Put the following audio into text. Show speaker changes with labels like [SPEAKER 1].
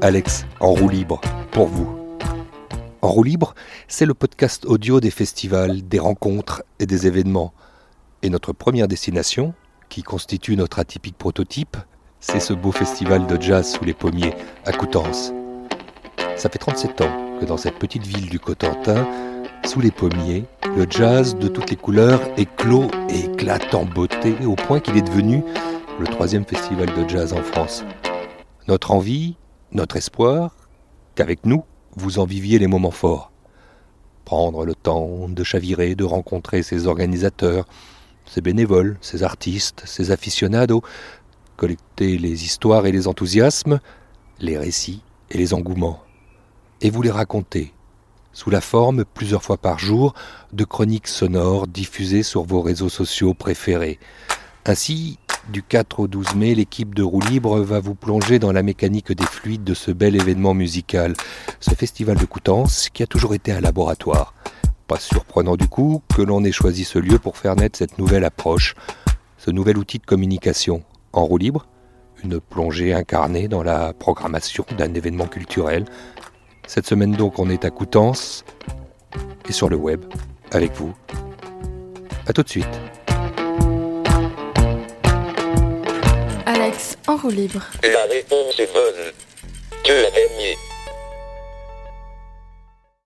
[SPEAKER 1] Alex en roue libre pour vous. En roue libre, c'est le podcast audio des festivals, des rencontres et des événements. Et notre première destination, qui constitue notre atypique prototype, c'est ce beau festival de jazz sous les pommiers à Coutances. Ça fait 37 ans que dans cette petite ville du Cotentin, sous les pommiers, le jazz de toutes les couleurs éclot et éclate en beauté au point qu'il est devenu le troisième festival de jazz en France. Notre envie, notre espoir, qu'avec nous, vous en viviez les moments forts. Prendre le temps de chavirer, de rencontrer ses organisateurs, ses bénévoles, ses artistes, ses aficionados, collecter les histoires et les enthousiasmes, les récits et les engouements, et vous les raconter, sous la forme, plusieurs fois par jour, de chroniques sonores diffusées sur vos réseaux sociaux préférés. Ainsi, du 4 au 12 mai, l'équipe de Roue Libre va vous plonger dans la mécanique des fluides de ce bel événement musical, ce festival de Coutances qui a toujours été un laboratoire. Pas surprenant du coup que l'on ait choisi ce lieu pour faire naître cette nouvelle approche, ce nouvel outil de communication en roue libre, une plongée incarnée dans la programmation d'un événement culturel cette semaine donc on est à Coutances et sur le web avec vous. A tout de suite.
[SPEAKER 2] En roue libre.
[SPEAKER 3] La réponse est bonne. Tu gagné.